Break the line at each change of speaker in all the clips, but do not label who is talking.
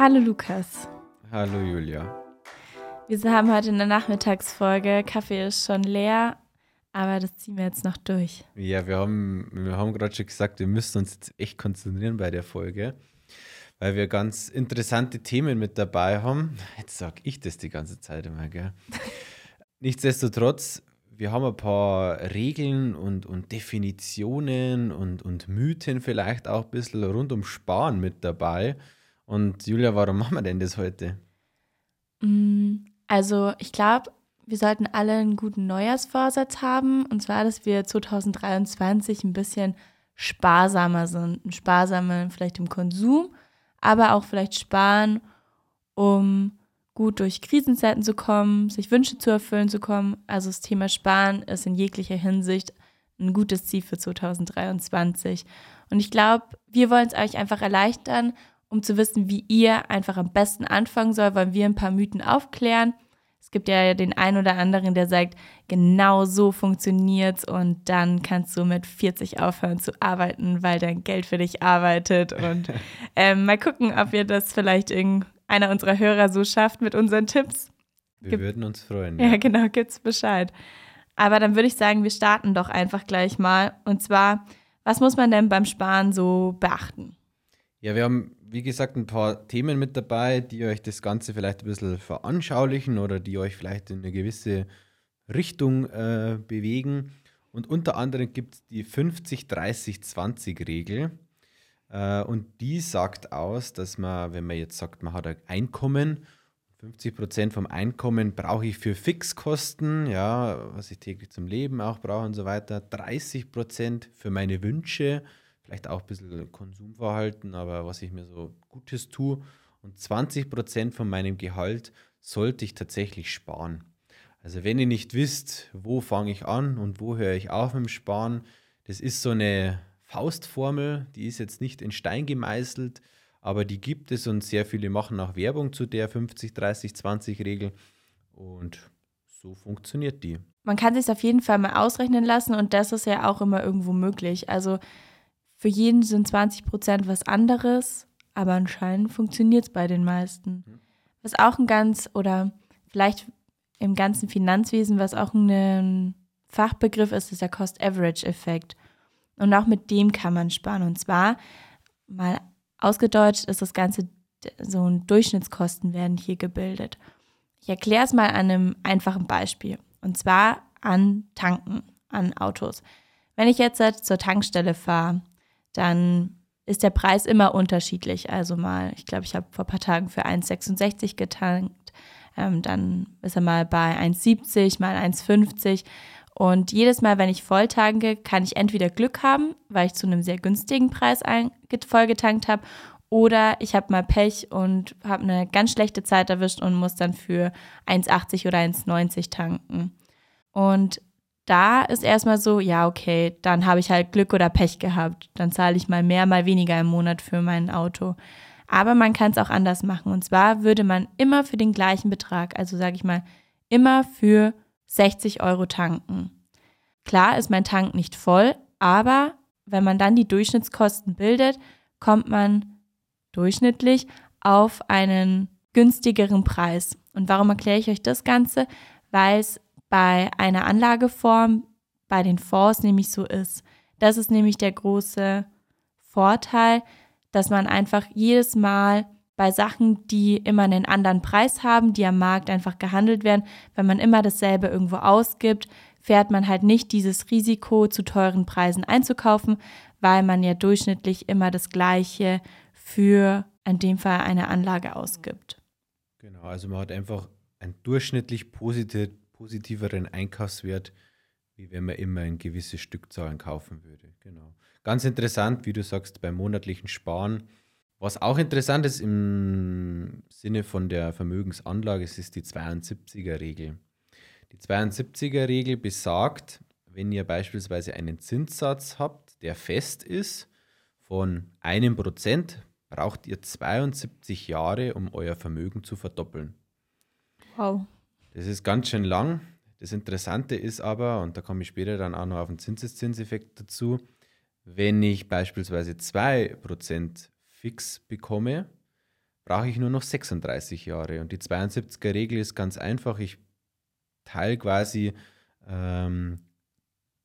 Hallo Lukas.
Hallo Julia.
Wir haben heute eine Nachmittagsfolge. Kaffee ist schon leer, aber das ziehen wir jetzt noch durch.
Ja, wir haben, wir haben gerade schon gesagt, wir müssen uns jetzt echt konzentrieren bei der Folge, weil wir ganz interessante Themen mit dabei haben. Jetzt sage ich das die ganze Zeit immer, gell? Nichtsdestotrotz, wir haben ein paar Regeln und, und Definitionen und, und Mythen vielleicht auch ein bisschen rund um Sparen mit dabei. Und Julia, warum machen wir denn das heute?
Mm, also ich glaube, wir sollten alle einen guten Neujahrsvorsatz haben. Und zwar, dass wir 2023 ein bisschen sparsamer sind. Sparsamer vielleicht im Konsum, aber auch vielleicht sparen, um gut durch Krisenzeiten zu kommen, sich Wünsche zu erfüllen zu kommen. Also das Thema Sparen ist in jeglicher Hinsicht ein gutes Ziel für 2023. Und ich glaube, wir wollen es euch einfach erleichtern um zu wissen, wie ihr einfach am besten anfangen soll, wollen wir ein paar Mythen aufklären. Es gibt ja den einen oder anderen, der sagt, genau so funktioniert's und dann kannst du mit 40 aufhören zu arbeiten, weil dein Geld für dich arbeitet. Und ähm, mal gucken, ob wir das vielleicht irgendeiner unserer Hörer so schafft mit unseren Tipps.
Wir Gib würden uns freuen.
Ja, ja genau, gibt's Bescheid. Aber dann würde ich sagen, wir starten doch einfach gleich mal. Und zwar, was muss man denn beim Sparen so beachten?
Ja, wir haben wie gesagt, ein paar Themen mit dabei, die euch das Ganze vielleicht ein bisschen veranschaulichen oder die euch vielleicht in eine gewisse Richtung äh, bewegen. Und unter anderem gibt es die 50-30-20-Regel. Äh, und die sagt aus, dass man, wenn man jetzt sagt, man hat ein Einkommen, 50 Prozent vom Einkommen brauche ich für Fixkosten, ja, was ich täglich zum Leben auch brauche und so weiter. 30 Prozent für meine Wünsche vielleicht auch ein bisschen Konsumverhalten, aber was ich mir so Gutes tue. Und 20 Prozent von meinem Gehalt sollte ich tatsächlich sparen. Also wenn ihr nicht wisst, wo fange ich an und wo höre ich auf mit dem Sparen, das ist so eine Faustformel, die ist jetzt nicht in Stein gemeißelt, aber die gibt es und sehr viele machen auch Werbung zu der 50, 30, 20 Regel und so funktioniert die.
Man kann sich auf jeden Fall mal ausrechnen lassen und das ist ja auch immer irgendwo möglich. Also für jeden sind 20 Prozent was anderes, aber anscheinend funktioniert es bei den meisten. Mhm. Was auch ein ganz, oder vielleicht im ganzen Finanzwesen, was auch ein Fachbegriff ist, ist der Cost-Average-Effekt. Und auch mit dem kann man sparen. Und zwar, mal ausgedeutscht, ist das Ganze, so ein Durchschnittskosten werden hier gebildet. Ich erkläre es mal an einem einfachen Beispiel. Und zwar an Tanken, an Autos. Wenn ich jetzt zur Tankstelle fahre dann ist der Preis immer unterschiedlich. Also mal, ich glaube, ich habe vor ein paar Tagen für 1,66 getankt, ähm, dann ist er mal bei 1,70, mal 1,50. Und jedes Mal, wenn ich voll tanke, kann ich entweder Glück haben, weil ich zu einem sehr günstigen Preis voll getankt habe, oder ich habe mal Pech und habe eine ganz schlechte Zeit erwischt und muss dann für 1,80 oder 1,90 tanken. Und da ist erstmal so, ja, okay, dann habe ich halt Glück oder Pech gehabt. Dann zahle ich mal mehr, mal weniger im Monat für mein Auto. Aber man kann es auch anders machen. Und zwar würde man immer für den gleichen Betrag, also sage ich mal, immer für 60 Euro tanken. Klar ist mein Tank nicht voll, aber wenn man dann die Durchschnittskosten bildet, kommt man durchschnittlich auf einen günstigeren Preis. Und warum erkläre ich euch das Ganze? Weil es bei einer Anlageform bei den Fonds nämlich so ist. Das ist nämlich der große Vorteil, dass man einfach jedes Mal bei Sachen, die immer einen anderen Preis haben, die am Markt einfach gehandelt werden, wenn man immer dasselbe irgendwo ausgibt, fährt man halt nicht dieses Risiko, zu teuren Preisen einzukaufen, weil man ja durchschnittlich immer das Gleiche für in dem Fall eine Anlage ausgibt.
Genau, also man hat einfach ein durchschnittlich positiv, positiveren Einkaufswert, wie wenn man immer ein gewisse Stückzahlen kaufen würde. Genau. Ganz interessant, wie du sagst, beim monatlichen Sparen. Was auch interessant ist im Sinne von der Vermögensanlage, es ist die 72er-Regel. Die 72er-Regel besagt, wenn ihr beispielsweise einen Zinssatz habt, der fest ist, von einem Prozent, braucht ihr 72 Jahre, um euer Vermögen zu verdoppeln.
Wow.
Das ist ganz schön lang. Das Interessante ist aber, und da komme ich später dann auch noch auf den Zinseszinseffekt dazu, wenn ich beispielsweise 2% fix bekomme, brauche ich nur noch 36 Jahre. Und die 72er-Regel ist ganz einfach. Ich teile quasi ähm,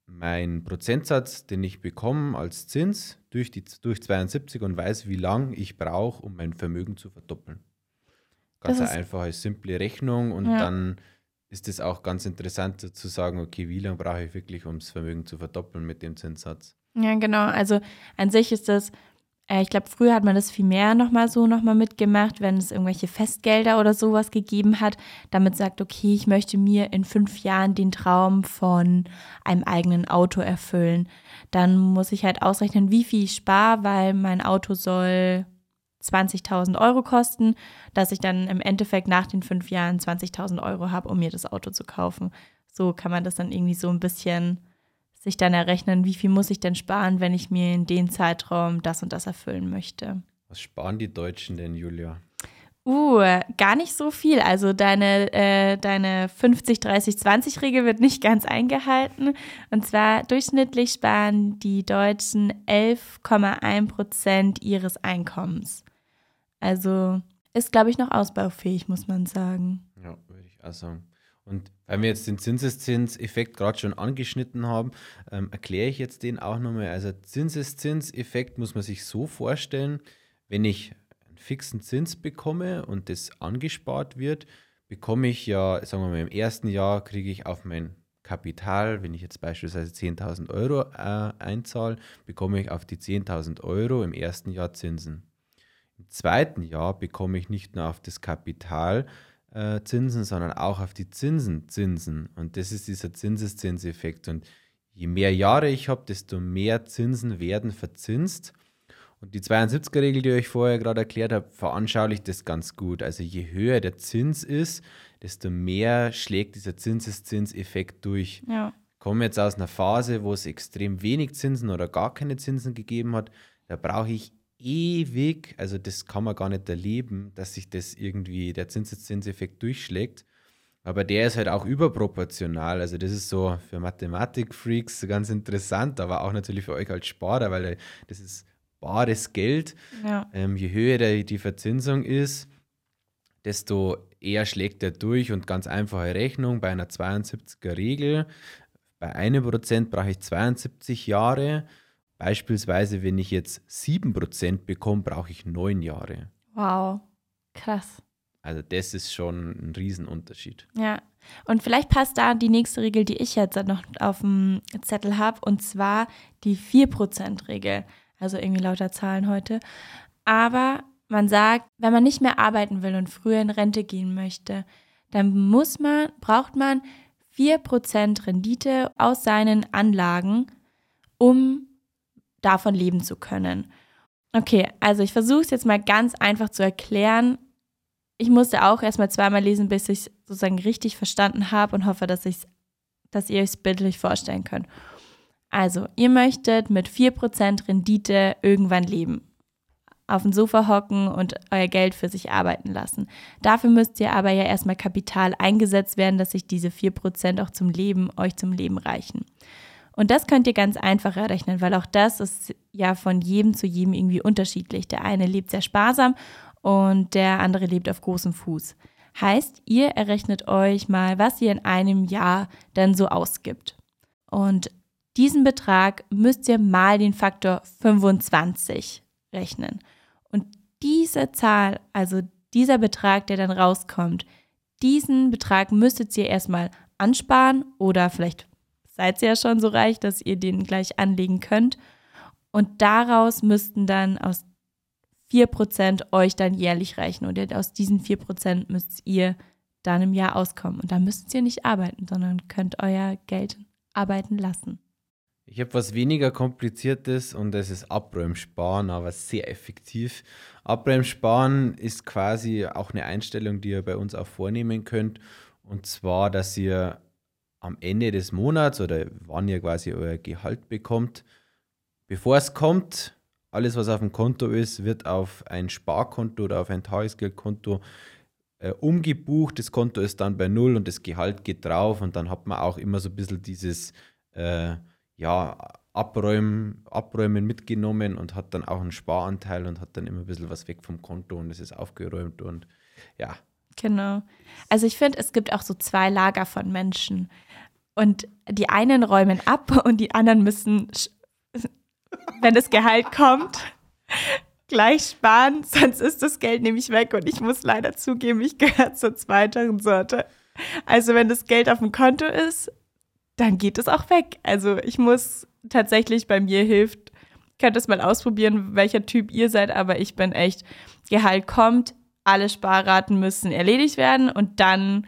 meinen Prozentsatz, den ich bekomme als Zins durch, die, durch 72 und weiß, wie lange ich brauche, um mein Vermögen zu verdoppeln. Ganz eine einfache, simple Rechnung und ja. dann ist es auch ganz interessant zu sagen, okay, wie lange brauche ich wirklich, um das Vermögen zu verdoppeln mit dem Zinssatz?
Ja, genau. Also an sich ist das äh, ich glaube, früher hat man das viel mehr nochmal so nochmal mitgemacht, wenn es irgendwelche Festgelder oder sowas gegeben hat, damit sagt, okay, ich möchte mir in fünf Jahren den Traum von einem eigenen Auto erfüllen. Dann muss ich halt ausrechnen, wie viel ich spare, weil mein Auto soll 20.000 Euro kosten, dass ich dann im Endeffekt nach den fünf Jahren 20.000 Euro habe, um mir das Auto zu kaufen. So kann man das dann irgendwie so ein bisschen sich dann errechnen, wie viel muss ich denn sparen, wenn ich mir in den Zeitraum das und das erfüllen möchte.
Was sparen die Deutschen denn, Julia?
Uh, gar nicht so viel. Also deine, äh, deine 50-30-20-Regel wird nicht ganz eingehalten. Und zwar durchschnittlich sparen die Deutschen 11,1 Prozent ihres Einkommens. Also ist, glaube ich, noch ausbaufähig, muss man sagen.
Ja, würde ich auch sagen. Und weil wir jetzt den Zinseszinseffekt gerade schon angeschnitten haben, ähm, erkläre ich jetzt den auch nochmal. Also Zinseszinseffekt muss man sich so vorstellen, wenn ich einen fixen Zins bekomme und das angespart wird, bekomme ich ja, sagen wir mal, im ersten Jahr kriege ich auf mein Kapital, wenn ich jetzt beispielsweise 10.000 Euro äh, einzahle, bekomme ich auf die 10.000 Euro im ersten Jahr Zinsen. Im zweiten Jahr bekomme ich nicht nur auf das Kapital äh, Zinsen, sondern auch auf die Zinsen Zinsen. Und das ist dieser Zinseszinseffekt. Und je mehr Jahre ich habe, desto mehr Zinsen werden verzinst. Und die 72er-Regel, die ich euch vorher gerade erklärt habe, veranschaulicht das ganz gut. Also je höher der Zins ist, desto mehr schlägt dieser Zinseszinseffekt durch. Ja. Ich komme jetzt aus einer Phase, wo es extrem wenig Zinsen oder gar keine Zinsen gegeben hat. Da brauche ich ewig, also das kann man gar nicht erleben, dass sich das irgendwie, der Zinseszinseffekt durchschlägt. Aber der ist halt auch überproportional. Also das ist so für Mathematikfreaks ganz interessant, aber auch natürlich für euch als Sparer, weil das ist bares Geld. Ja. Ähm, je höher die Verzinsung ist, desto eher schlägt er durch und ganz einfache Rechnung bei einer 72er Regel. Bei einem Prozent brauche ich 72 Jahre Beispielsweise, wenn ich jetzt 7% bekomme, brauche ich neun Jahre.
Wow, krass.
Also das ist schon ein Riesenunterschied.
Ja, und vielleicht passt da die nächste Regel, die ich jetzt noch auf dem Zettel habe, und zwar die 4%-Regel. Also irgendwie lauter Zahlen heute. Aber man sagt, wenn man nicht mehr arbeiten will und früher in Rente gehen möchte, dann muss man, braucht man 4% Rendite aus seinen Anlagen, um davon leben zu können. Okay, also ich versuche es jetzt mal ganz einfach zu erklären. Ich musste auch erstmal zweimal lesen, bis ich es sozusagen richtig verstanden habe und hoffe, dass, ich's, dass ihr es bildlich vorstellen könnt. Also, ihr möchtet mit 4% Rendite irgendwann leben. Auf dem Sofa hocken und euer Geld für sich arbeiten lassen. Dafür müsst ihr aber ja erstmal Kapital eingesetzt werden, dass sich diese 4% auch zum Leben, euch zum Leben reichen. Und das könnt ihr ganz einfach errechnen, weil auch das ist ja von jedem zu jedem irgendwie unterschiedlich. Der eine lebt sehr sparsam und der andere lebt auf großem Fuß. Heißt, ihr errechnet euch mal, was ihr in einem Jahr dann so ausgibt. Und diesen Betrag müsst ihr mal den Faktor 25 rechnen. Und diese Zahl, also dieser Betrag, der dann rauskommt, diesen Betrag müsstet ihr erstmal ansparen oder vielleicht seid ihr ja schon so reich, dass ihr den gleich anlegen könnt. Und daraus müssten dann aus 4% euch dann jährlich reichen. Und aus diesen 4% müsst ihr dann im Jahr auskommen. Und da müsst ihr nicht arbeiten, sondern könnt euer Geld arbeiten lassen.
Ich habe was weniger kompliziertes und das ist Abräumsparen, aber sehr effektiv. Abräumsparen ist quasi auch eine Einstellung, die ihr bei uns auch vornehmen könnt. Und zwar, dass ihr am Ende des Monats oder wann ihr quasi euer Gehalt bekommt, bevor es kommt, alles, was auf dem Konto ist, wird auf ein Sparkonto oder auf ein Tagesgeldkonto äh, umgebucht. Das Konto ist dann bei Null und das Gehalt geht drauf und dann hat man auch immer so ein bisschen dieses, äh, ja, Abräumen, Abräumen mitgenommen und hat dann auch einen Sparanteil und hat dann immer ein bisschen was weg vom Konto und es ist aufgeräumt und ja.
Genau. Also ich finde, es gibt auch so zwei Lager von Menschen. Und die einen räumen ab und die anderen müssen, wenn das Gehalt kommt, gleich sparen, sonst ist das Geld nämlich weg. Und ich muss leider zugeben, ich gehöre zur zweiteren Sorte. Also wenn das Geld auf dem Konto ist, dann geht es auch weg. Also ich muss tatsächlich bei mir hilft, könnt es mal ausprobieren, welcher Typ ihr seid, aber ich bin echt, Gehalt kommt, alle Sparraten müssen erledigt werden und dann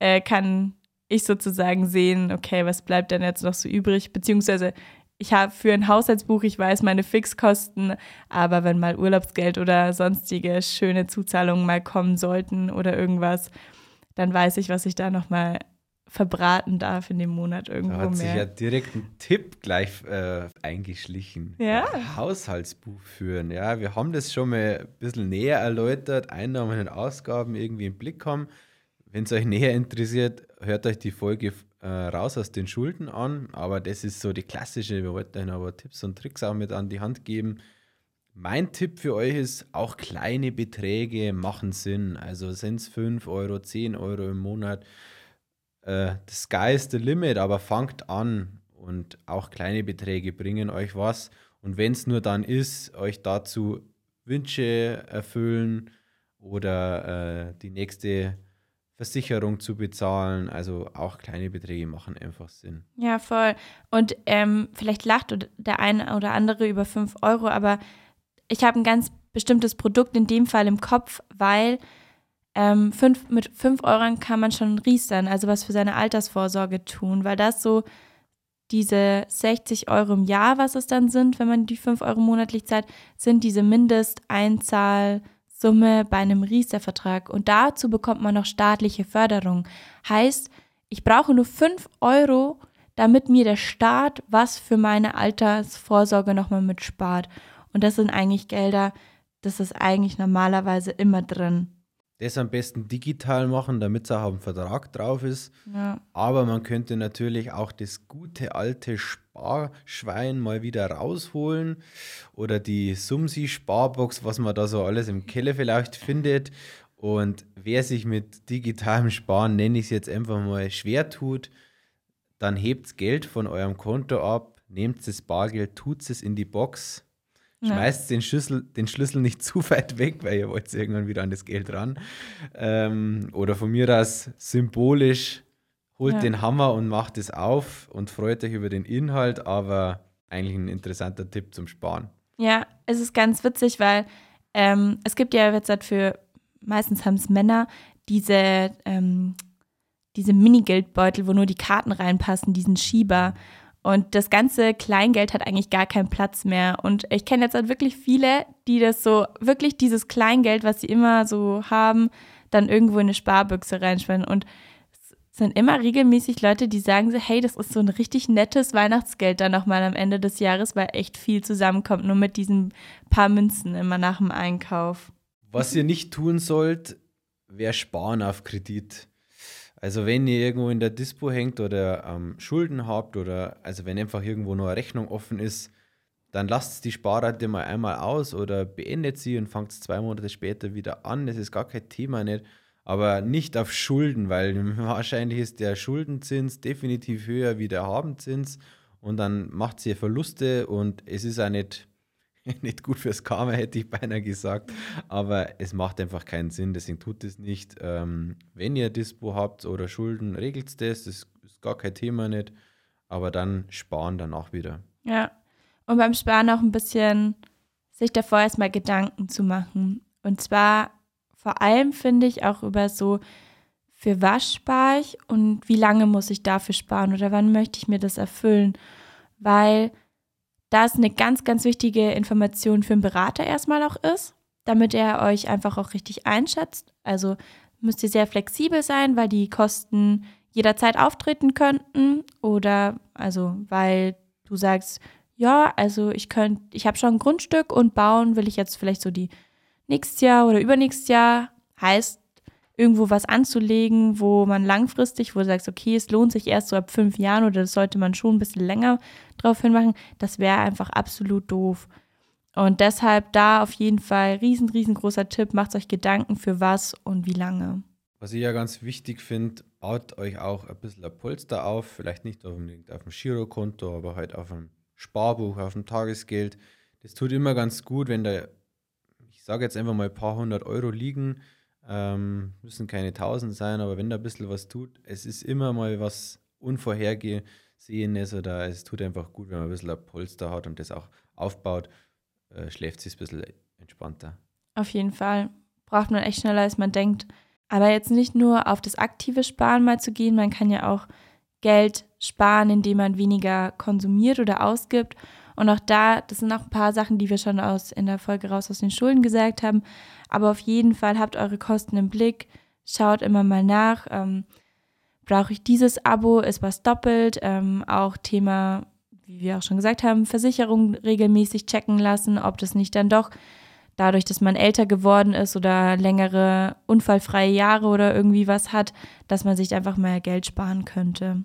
äh, kann ich sozusagen sehen, okay, was bleibt denn jetzt noch so übrig, beziehungsweise ich habe für ein Haushaltsbuch, ich weiß meine Fixkosten, aber wenn mal Urlaubsgeld oder sonstige schöne Zuzahlungen mal kommen sollten oder irgendwas, dann weiß ich, was ich da nochmal verbraten darf in dem Monat irgendwo da
hat
mehr.
sich ja direkt ein Tipp gleich äh, eingeschlichen.
Ja.
Haushaltsbuch führen. Ja, wir haben das schon mal ein bisschen näher erläutert, Einnahmen und Ausgaben irgendwie im Blick haben. Wenn es euch näher interessiert, hört euch die Folge äh, raus aus den Schulden an. Aber das ist so die klassische. Wir wollten euch aber Tipps und Tricks auch mit an die Hand geben. Mein Tipp für euch ist, auch kleine Beträge machen Sinn. Also sind es 5 Euro, 10 Euro im Monat äh, the sky is the limit, aber fangt an und auch kleine Beträge bringen euch was. Und wenn es nur dann ist, euch dazu Wünsche erfüllen oder äh, die nächste Versicherung zu bezahlen. Also auch kleine Beträge machen einfach Sinn.
Ja, voll. Und ähm, vielleicht lacht der eine oder andere über 5 Euro, aber ich habe ein ganz bestimmtes Produkt in dem Fall im Kopf, weil ähm, fünf, mit 5 Euro kann man schon riestern, also was für seine Altersvorsorge tun, weil das so diese 60 Euro im Jahr, was es dann sind, wenn man die 5 Euro monatlich zahlt, sind diese Mindesteinzahlsumme bei einem Riester-Vertrag. Und dazu bekommt man noch staatliche Förderung. Heißt, ich brauche nur 5 Euro, damit mir der Staat was für meine Altersvorsorge nochmal mitspart. Und das sind eigentlich Gelder, das ist eigentlich normalerweise immer drin
das am besten digital machen, damit es auch dem Vertrag drauf ist.
Ja.
Aber man könnte natürlich auch das gute alte Sparschwein mal wieder rausholen oder die Sumsi-Sparbox, was man da so alles im Keller vielleicht findet. Und wer sich mit digitalem Sparen, nenne ich es jetzt einfach mal, schwer tut, dann hebt Geld von eurem Konto ab, nehmt das Bargeld, tut es in die Box Schmeißt ja. den, Schlüssel, den Schlüssel nicht zu weit weg, weil ihr wollt irgendwann wieder an das Geld ran. Ähm, oder von mir aus symbolisch, holt ja. den Hammer und macht es auf und freut euch über den Inhalt, aber eigentlich ein interessanter Tipp zum Sparen.
Ja, es ist ganz witzig, weil ähm, es gibt ja jetzt halt für, meistens haben es Männer, diese, ähm, diese Mini-Geldbeutel, wo nur die Karten reinpassen, diesen Schieber. Und das ganze Kleingeld hat eigentlich gar keinen Platz mehr. Und ich kenne jetzt halt wirklich viele, die das so, wirklich dieses Kleingeld, was sie immer so haben, dann irgendwo in eine Sparbüchse reinschwenden. Und es sind immer regelmäßig Leute, die sagen so, hey, das ist so ein richtig nettes Weihnachtsgeld dann nochmal am Ende des Jahres, weil echt viel zusammenkommt, nur mit diesen paar Münzen immer nach dem Einkauf.
Was ihr nicht tun sollt, wäre sparen auf Kredit. Also wenn ihr irgendwo in der Dispo hängt oder ähm, Schulden habt oder also wenn einfach irgendwo nur eine Rechnung offen ist, dann lasst die Sparrate mal einmal aus oder beendet sie und fangt zwei Monate später wieder an. Das ist gar kein Thema nicht. Aber nicht auf Schulden, weil wahrscheinlich ist der Schuldenzins definitiv höher wie der Habenzins und dann macht sie Verluste und es ist auch nicht nicht gut fürs Karma, hätte ich beinahe gesagt. Aber es macht einfach keinen Sinn, deswegen tut es nicht. Ähm, wenn ihr Dispo habt oder Schulden, regelt es das. Das ist gar kein Thema nicht. Aber dann sparen danach wieder.
Ja. Und beim Sparen auch ein bisschen sich davor erstmal Gedanken zu machen. Und zwar vor allem finde ich auch über so, für was spare ich und wie lange muss ich dafür sparen oder wann möchte ich mir das erfüllen? Weil das eine ganz, ganz wichtige Information für einen Berater erstmal auch ist, damit er euch einfach auch richtig einschätzt. Also müsst ihr sehr flexibel sein, weil die Kosten jederzeit auftreten könnten oder also weil du sagst, ja, also ich könnte, ich habe schon ein Grundstück und bauen will ich jetzt vielleicht so die nächstes Jahr oder übernächstes Jahr. Heißt, irgendwo was anzulegen, wo man langfristig, wo du sagst, okay, es lohnt sich erst so ab fünf Jahren oder das sollte man schon ein bisschen länger drauf hinmachen, das wäre einfach absolut doof. Und deshalb da auf jeden Fall riesen, riesengroßer Tipp, macht euch Gedanken für was und wie lange.
Was ich ja ganz wichtig finde, baut euch auch ein bisschen ein Polster auf, vielleicht nicht unbedingt auf dem Girokonto, aber halt auf einem Sparbuch, auf dem Tagesgeld. Das tut immer ganz gut, wenn da, ich sage jetzt einfach mal ein paar hundert Euro liegen, ähm, müssen keine tausend sein, aber wenn da ein bisschen was tut, es ist immer mal was Unvorhergesehenes oder es tut einfach gut, wenn man ein bisschen ein Polster hat und das auch aufbaut, äh, schläft sich ein bisschen entspannter.
Auf jeden Fall. Braucht man echt schneller, als man denkt. Aber jetzt nicht nur auf das aktive Sparen mal zu gehen, man kann ja auch Geld sparen, indem man weniger konsumiert oder ausgibt. Und auch da, das sind auch ein paar Sachen, die wir schon aus in der Folge raus aus den Schulden gesagt haben. Aber auf jeden Fall habt eure Kosten im Blick, schaut immer mal nach. Ähm, brauche ich dieses Abo? Ist was doppelt? Ähm, auch Thema, wie wir auch schon gesagt haben, Versicherung regelmäßig checken lassen, ob das nicht dann doch dadurch, dass man älter geworden ist oder längere unfallfreie Jahre oder irgendwie was hat, dass man sich einfach mehr Geld sparen könnte.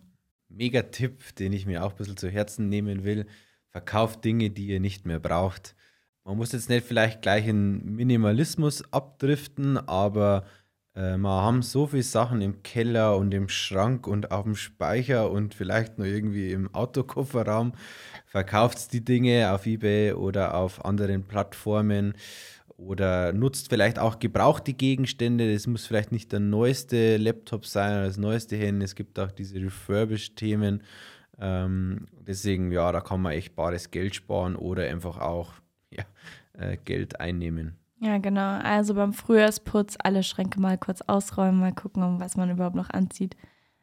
Mega Tipp, den ich mir auch ein bisschen zu Herzen nehmen will. Verkauft Dinge, die ihr nicht mehr braucht. Man muss jetzt nicht vielleicht gleich in Minimalismus abdriften, aber äh, wir haben so viele Sachen im Keller und im Schrank und auf dem Speicher und vielleicht noch irgendwie im Autokofferraum. Verkauft die Dinge auf eBay oder auf anderen Plattformen oder nutzt vielleicht auch gebrauchte Gegenstände. Das muss vielleicht nicht der neueste Laptop sein oder das neueste Handy. Es gibt auch diese Refurbished-Themen. Ähm, deswegen, ja, da kann man echt bares Geld sparen oder einfach auch ja, äh, Geld einnehmen.
Ja, genau. Also beim Frühjahrsputz alle Schränke mal kurz ausräumen, mal gucken, was man überhaupt noch anzieht.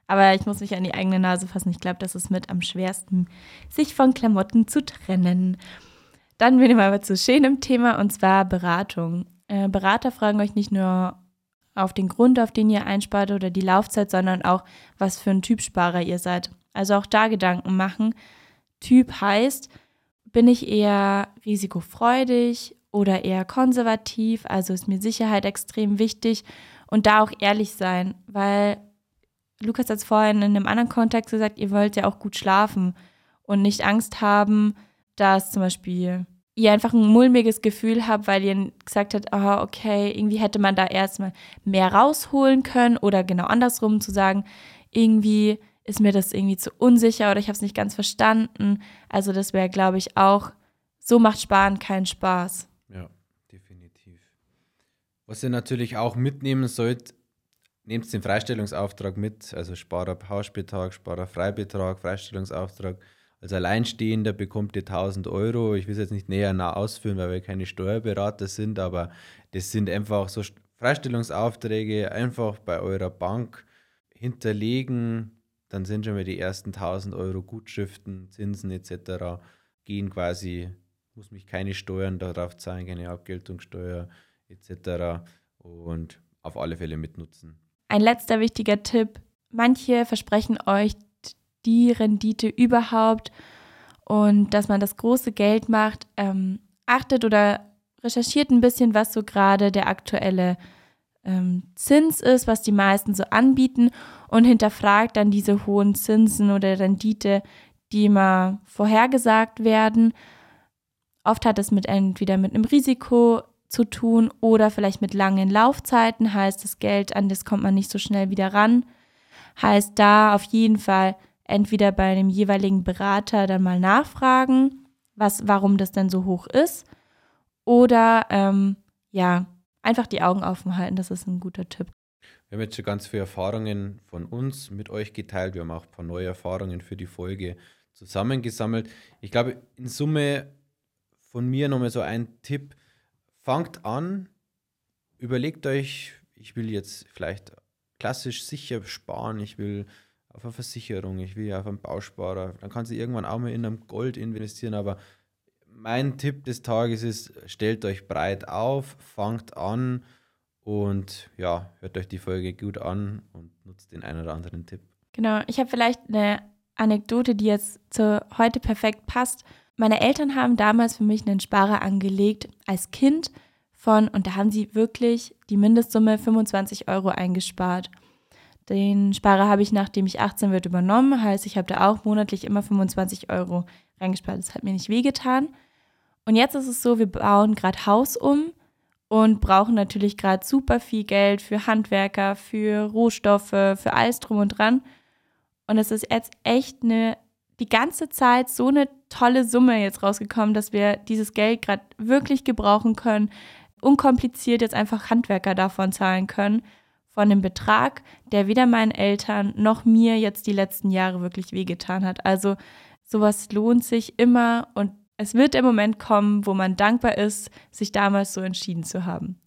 Aber ich muss mich an die eigene Nase fassen. Ich glaube, das ist mit am schwersten, sich von Klamotten zu trennen. Dann bin ich mal zu schönem Thema und zwar Beratung. Äh, Berater fragen euch nicht nur auf den Grund, auf den ihr einspart oder die Laufzeit, sondern auch, was für ein Typsparer ihr seid. Also auch da Gedanken machen. Typ heißt, bin ich eher risikofreudig oder eher konservativ? Also ist mir Sicherheit extrem wichtig und da auch ehrlich sein, weil Lukas hat es vorhin in einem anderen Kontext gesagt, ihr wollt ja auch gut schlafen und nicht Angst haben, dass zum Beispiel ihr einfach ein mulmiges Gefühl habt, weil ihr gesagt habt, aha, okay, irgendwie hätte man da erstmal mehr rausholen können oder genau andersrum zu sagen, irgendwie ist mir das irgendwie zu unsicher oder ich habe es nicht ganz verstanden. Also das wäre, glaube ich, auch, so macht Sparen keinen Spaß.
Ja, definitiv. Was ihr natürlich auch mitnehmen sollt, nehmt den Freistellungsauftrag mit, also Sparer Hausbetrag, Sparer Freibetrag, Freistellungsauftrag. Als Alleinstehender bekommt ihr 1000 Euro. Ich will es jetzt nicht näher nah ausführen, weil wir keine Steuerberater sind, aber das sind einfach so Freistellungsaufträge einfach bei eurer Bank hinterlegen, dann sind schon mal die ersten 1000 Euro Gutschriften, Zinsen etc. gehen quasi, muss mich keine Steuern darauf zahlen, keine Abgeltungssteuer etc. Und auf alle Fälle mitnutzen.
Ein letzter wichtiger Tipp. Manche versprechen euch die Rendite überhaupt und dass man das große Geld macht. Ähm, achtet oder recherchiert ein bisschen, was so gerade der aktuelle ähm, Zins ist, was die meisten so anbieten und hinterfragt dann diese hohen Zinsen oder Rendite, die immer vorhergesagt werden. Oft hat es mit entweder mit einem Risiko zu tun oder vielleicht mit langen Laufzeiten, heißt das Geld, an das kommt man nicht so schnell wieder ran. Heißt da auf jeden Fall entweder bei dem jeweiligen Berater dann mal nachfragen, was, warum das denn so hoch ist, oder ähm, ja, einfach die Augen offen halten, das ist ein guter Tipp.
Wir haben jetzt schon ganz viele Erfahrungen von uns mit euch geteilt. Wir haben auch ein paar neue Erfahrungen für die Folge zusammengesammelt. Ich glaube, in Summe von mir nochmal so ein Tipp. Fangt an, überlegt euch, ich will jetzt vielleicht klassisch sicher sparen, ich will auf eine Versicherung, ich will auf einen Bausparer. Dann kann sie irgendwann auch mal in einem Gold investieren, aber mein Tipp des Tages ist, stellt euch breit auf, fangt an und ja, hört euch die Folge gut an und nutzt den einen oder anderen Tipp.
Genau, ich habe vielleicht eine Anekdote, die jetzt zu heute perfekt passt. Meine Eltern haben damals für mich einen Sparer angelegt als Kind von, und da haben sie wirklich die Mindestsumme 25 Euro eingespart. Den Sparer habe ich, nachdem ich 18 wird, übernommen. Heißt, ich habe da auch monatlich immer 25 Euro reingespart. Das hat mir nicht wehgetan. Und jetzt ist es so, wir bauen gerade Haus um und brauchen natürlich gerade super viel Geld für Handwerker, für Rohstoffe, für alles drum und dran. Und es ist jetzt echt eine, die ganze Zeit so eine tolle Summe jetzt rausgekommen, dass wir dieses Geld gerade wirklich gebrauchen können, unkompliziert jetzt einfach Handwerker davon zahlen können, von dem Betrag, der weder meinen Eltern noch mir jetzt die letzten Jahre wirklich wehgetan hat. Also sowas lohnt sich immer und es wird der Moment kommen, wo man dankbar ist, sich damals so entschieden zu haben.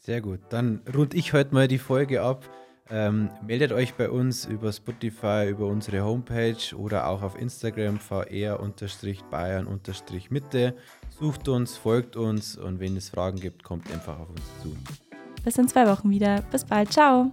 Sehr gut. Dann rund ich heute mal die Folge ab. Ähm, meldet euch bei uns über Spotify, über unsere Homepage oder auch auf Instagram vr-bayern-mitte. Sucht uns, folgt uns und wenn es Fragen gibt, kommt einfach auf uns zu.
Bis in zwei Wochen wieder. Bis bald. Ciao.